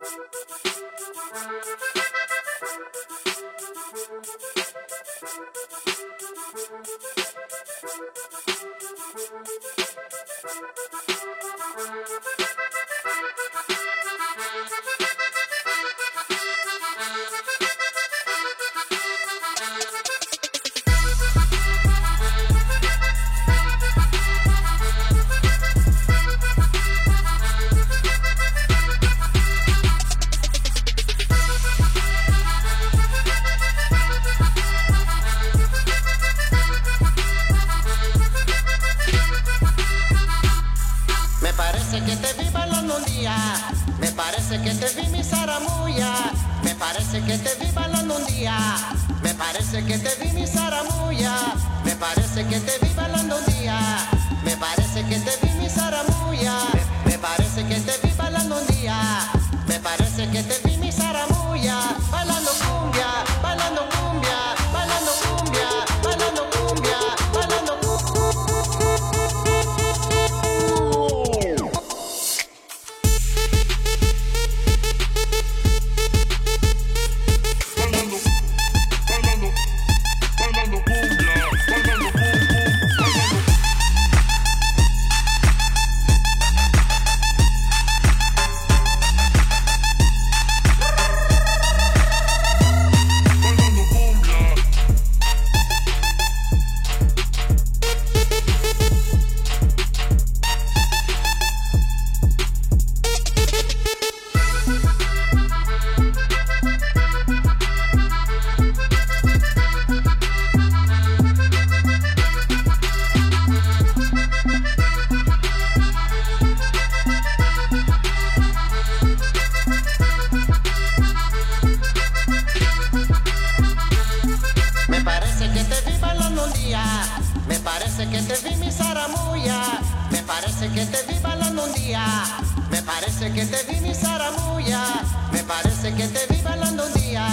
Me parece que te vi bailando un día, me parece que te vi mi zaramulla, me parece que te vi bailando un día, me parece que te vi mi zaramulla, me parece que te vi bailando un día, Me parece que te vi bailando un día, me parece que te vi mi zaramuya, me parece que te vi bailando un día.